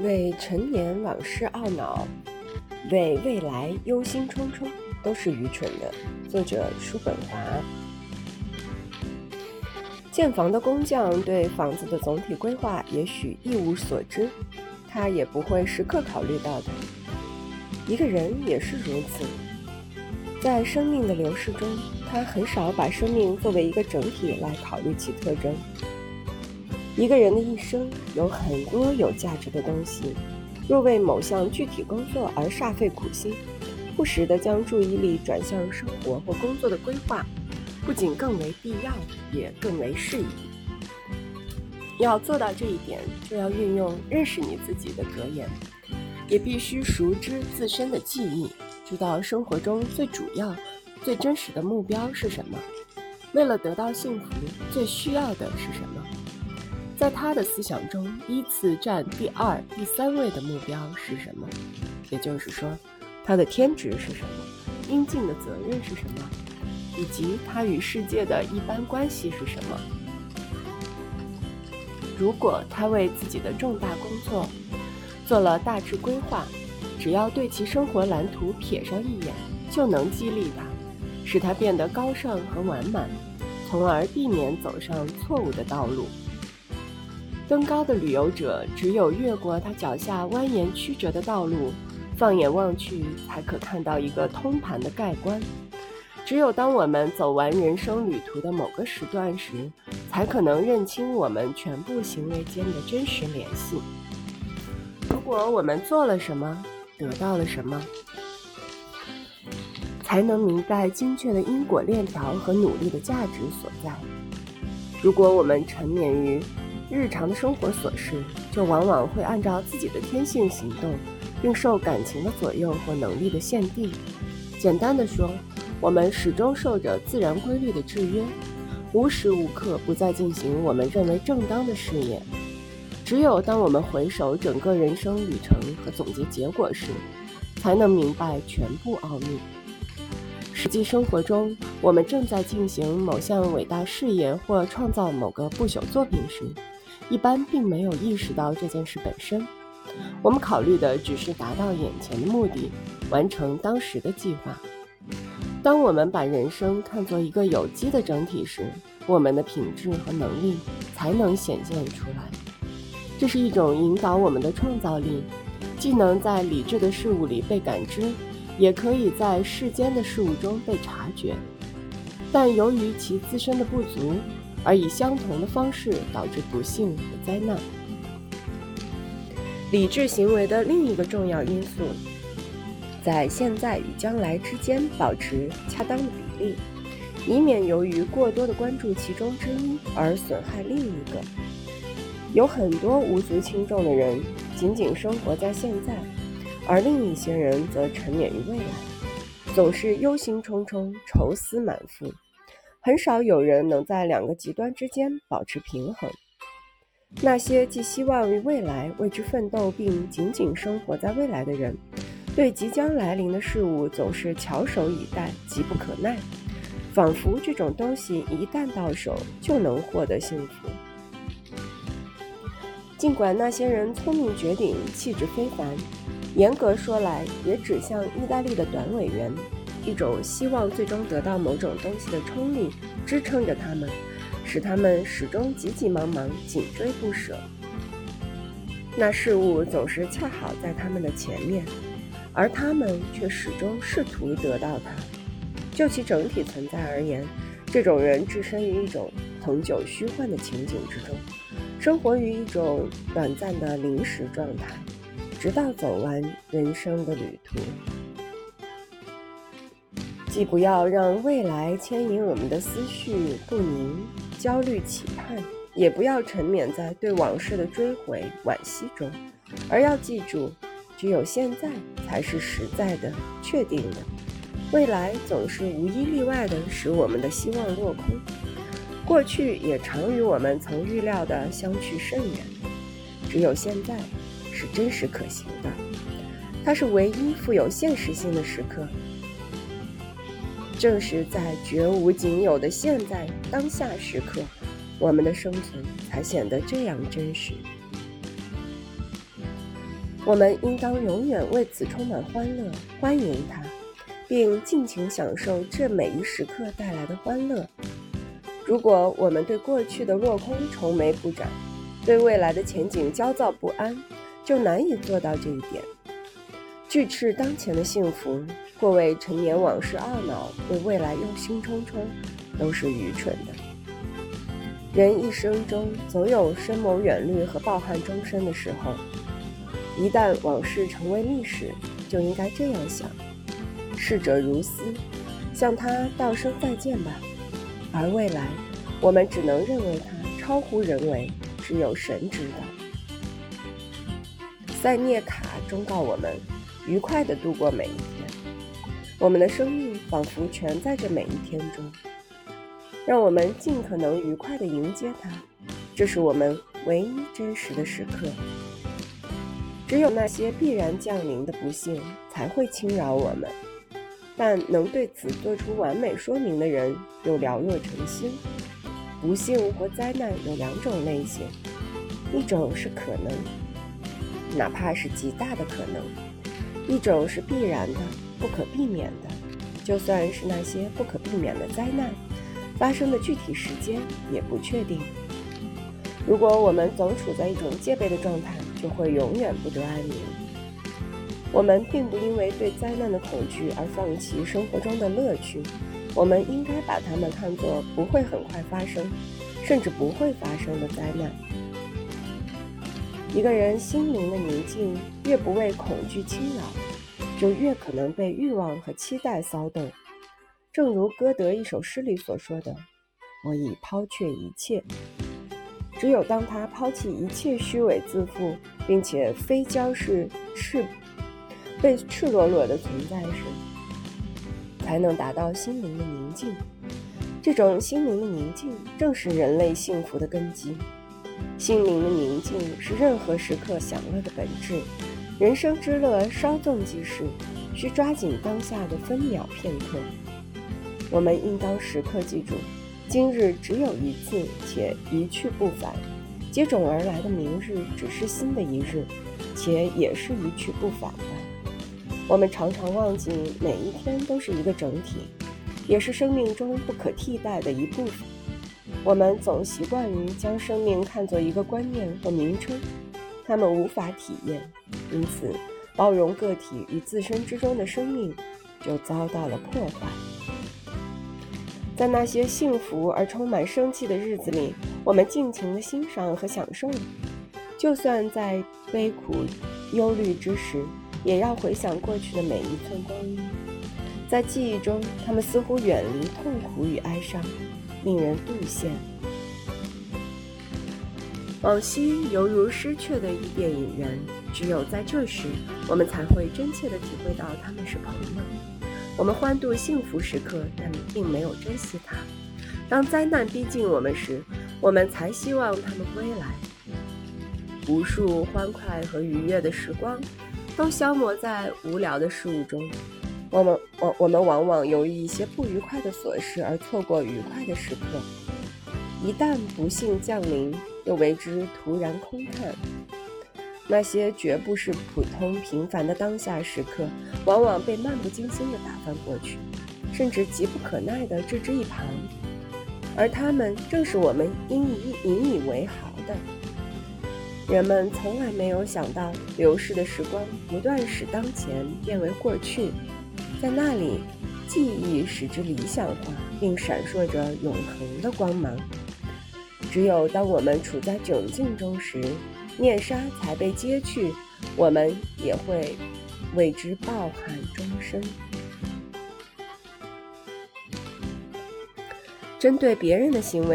为陈年往事懊恼，为未来忧心忡忡，都是愚蠢的。作者：叔本华。建房的工匠对房子的总体规划也许一无所知，他也不会时刻考虑到的。一个人也是如此，在生命的流逝中，他很少把生命作为一个整体来考虑其特征。一个人的一生有很多有价值的东西，若为某项具体工作而煞费苦心，不时地将注意力转向生活或工作的规划，不仅更为必要，也更为适宜。要做到这一点，就要运用认识你自己的格言，也必须熟知自身的记忆，知道生活中最主要、最真实的目标是什么。为了得到幸福，最需要的是什么？在他的思想中，依次占第二、第三位的目标是什么？也就是说，他的天职是什么？应尽的责任是什么？以及他与世界的一般关系是什么？如果他为自己的重大工作做了大致规划，只要对其生活蓝图瞥上一眼，就能激励他，使他变得高尚和完满，从而避免走上错误的道路。登高的旅游者只有越过他脚下蜿蜒曲折的道路，放眼望去，才可看到一个通盘的概观。只有当我们走完人生旅途的某个时段时，才可能认清我们全部行为间的真实联系。如果我们做了什么，得到了什么，才能明白精确的因果链条和努力的价值所在。如果我们沉湎于日常的生活琐事，就往往会按照自己的天性行动，并受感情的左右或能力的限定。简单的说，我们始终受着自然规律的制约，无时无刻不在进行我们认为正当的事业。只有当我们回首整个人生旅程和总结结果时，才能明白全部奥秘。实际生活中，我们正在进行某项伟大事业或创造某个不朽作品时，一般并没有意识到这件事本身，我们考虑的只是达到眼前的目的，完成当时的计划。当我们把人生看作一个有机的整体时，我们的品质和能力才能显现出来。这是一种引导我们的创造力，既能在理智的事物里被感知，也可以在世间的事物中被察觉。但由于其自身的不足，而以相同的方式导致不幸和灾难。理智行为的另一个重要因素，在现在与将来之间保持恰当的比例，以免由于过多的关注其中之一而损害另一个。有很多无足轻重的人仅仅生活在现在，而另一些人则沉湎于未来，总是忧心忡忡、愁思满腹。很少有人能在两个极端之间保持平衡。那些寄希望于未来、为之奋斗并仅仅生活在未来的人，对即将来临的事物总是翘首以待、急不可耐，仿佛这种东西一旦到手就能获得幸福。尽管那些人聪明绝顶、气质非凡，严格说来也只像意大利的短尾猿。一种希望最终得到某种东西的冲力支撑着他们，使他们始终急急忙忙、紧追不舍。那事物总是恰好在他们的前面，而他们却始终试图得到它。就其整体存在而言，这种人置身于一种恒久虚幻的情景之中，生活于一种短暂的临时状态，直到走完人生的旅途。既不要让未来牵引我们的思绪不宁、焦虑期盼，也不要沉湎在对往事的追悔惋惜中，而要记住，只有现在才是实在的、确定的。未来总是无一例外地使我们的希望落空，过去也常与我们曾预料的相去甚远。只有现在是真实可行的，它是唯一富有现实性的时刻。正是在绝无仅有的现在当下时刻，我们的生存才显得这样真实。我们应当永远为此充满欢乐，欢迎它，并尽情享受这每一时刻带来的欢乐。如果我们对过去的落空愁眉不展，对未来的前景焦躁不安，就难以做到这一点。拒斥当前的幸福，或为陈年往事懊恼，对未来忧心忡忡，都是愚蠢的。人一生中总有深谋远虑和抱憾终身的时候，一旦往事成为历史，就应该这样想：逝者如斯，向他道声再见吧。而未来，我们只能认为它超乎人为，只有神知道。塞涅卡忠告我们：愉快地度过每一天。我们的生命仿佛全在这每一天中，让我们尽可能愉快地迎接它。这是我们唯一真实的时刻。只有那些必然降临的不幸才会侵扰我们。但能对此做出完美说明的人又寥若晨星。不幸或灾难有两种类型，一种是可能，哪怕是极大的可能；一种是必然的、不可避免的。就算是那些不可避免的灾难，发生的具体时间也不确定。如果我们总处在一种戒备的状态，就会永远不得安宁。我们并不因为对灾难的恐惧而放弃生活中的乐趣，我们应该把它们看作不会很快发生，甚至不会发生的灾难。一个人心灵的宁静越不为恐惧侵扰，就越可能被欲望和期待骚动。正如歌德一首诗里所说的：“我已抛却一切。”只有当他抛弃一切虚伪自负，并且非交是赤。被赤裸裸的存在时，才能达到心灵的宁静。这种心灵的宁静，正是人类幸福的根基。心灵的宁静是任何时刻享乐的本质。人生之乐稍纵即逝，需抓紧当下的分秒片刻。我们应当时刻记住，今日只有一次，且一去不返；接踵而来的明日，只是新的一日，且也是一去不返的。我们常常忘记，每一天都是一个整体，也是生命中不可替代的一部分。我们总习惯于将生命看作一个观念或名称，他们无法体验，因此包容个体与自身之中的生命就遭到了破坏。在那些幸福而充满生气的日子里，我们尽情地欣赏和享受，就算在悲苦、忧虑之时。也要回想过去的每一寸光阴，在记忆中，他们似乎远离痛苦与哀伤，令人妒羡。往昔犹如失却的伊甸引人，只有在这时，我们才会真切地体会到他们是朋友。我们欢度幸福时刻，但并没有珍惜它。当灾难逼近我们时，我们才希望他们归来。无数欢快和愉悦的时光。都消磨在无聊的事物中，我们我我们往往由于一些不愉快的琐事而错过愉快的时刻。一旦不幸降临，又为之徒然空叹。那些绝不是普通平凡的当下时刻，往往被漫不经心地打翻过去，甚至急不可耐地置之一旁。而他们正是我们应以引以为豪的。人们从来没有想到，流逝的时光不断使当前变为过去，在那里，记忆使之理想化，并闪烁着永恒的光芒。只有当我们处在窘境中时，面纱才被揭去，我们也会为之抱憾终生。针对别人的行为。